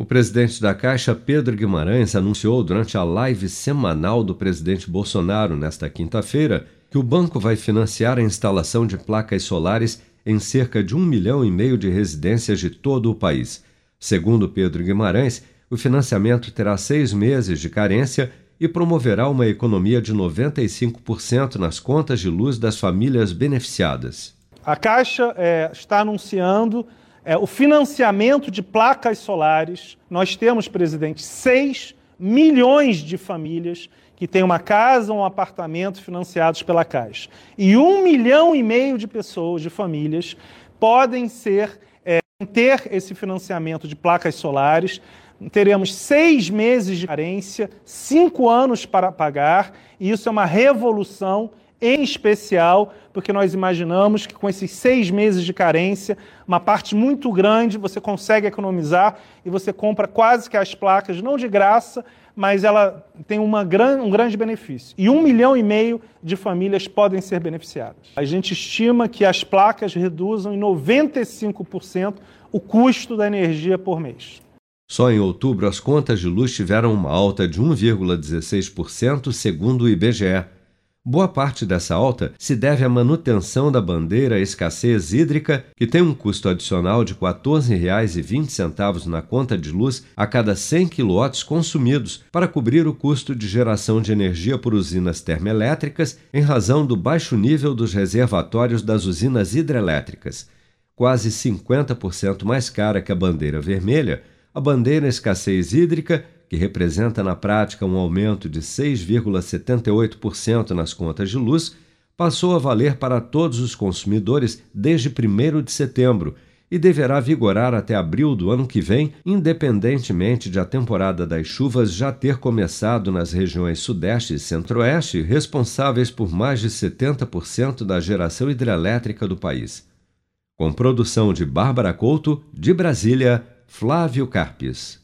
O presidente da Caixa, Pedro Guimarães, anunciou durante a live semanal do presidente Bolsonaro nesta quinta-feira que o banco vai financiar a instalação de placas solares em cerca de um milhão e meio de residências de todo o país. Segundo Pedro Guimarães, o financiamento terá seis meses de carência e promoverá uma economia de 95% nas contas de luz das famílias beneficiadas. A Caixa é, está anunciando é, o financiamento de placas solares. Nós temos, presidente, 6 milhões de famílias que têm uma casa ou um apartamento financiados pela Caixa. E um milhão e meio de pessoas, de famílias, podem ser é, ter esse financiamento de placas solares teremos seis meses de carência, cinco anos para pagar, e isso é uma revolução, em especial porque nós imaginamos que com esses seis meses de carência, uma parte muito grande você consegue economizar e você compra quase que as placas, não de graça, mas ela tem uma gran, um grande benefício. E um milhão e meio de famílias podem ser beneficiadas. A gente estima que as placas reduzam em 95% o custo da energia por mês. Só em outubro, as contas de luz tiveram uma alta de 1,16%, segundo o IBGE. Boa parte dessa alta se deve à manutenção da bandeira escassez hídrica, que tem um custo adicional de R$ 14,20 na conta de luz a cada 100 kW consumidos para cobrir o custo de geração de energia por usinas termoelétricas em razão do baixo nível dos reservatórios das usinas hidrelétricas. Quase 50% mais cara que a bandeira vermelha, a bandeira escassez hídrica, que representa na prática um aumento de 6,78% nas contas de luz, passou a valer para todos os consumidores desde 1 de setembro e deverá vigorar até abril do ano que vem, independentemente de a temporada das chuvas já ter começado nas regiões Sudeste e Centro-Oeste, responsáveis por mais de 70% da geração hidrelétrica do país. Com produção de Bárbara Couto, de Brasília, Flávio Carpes.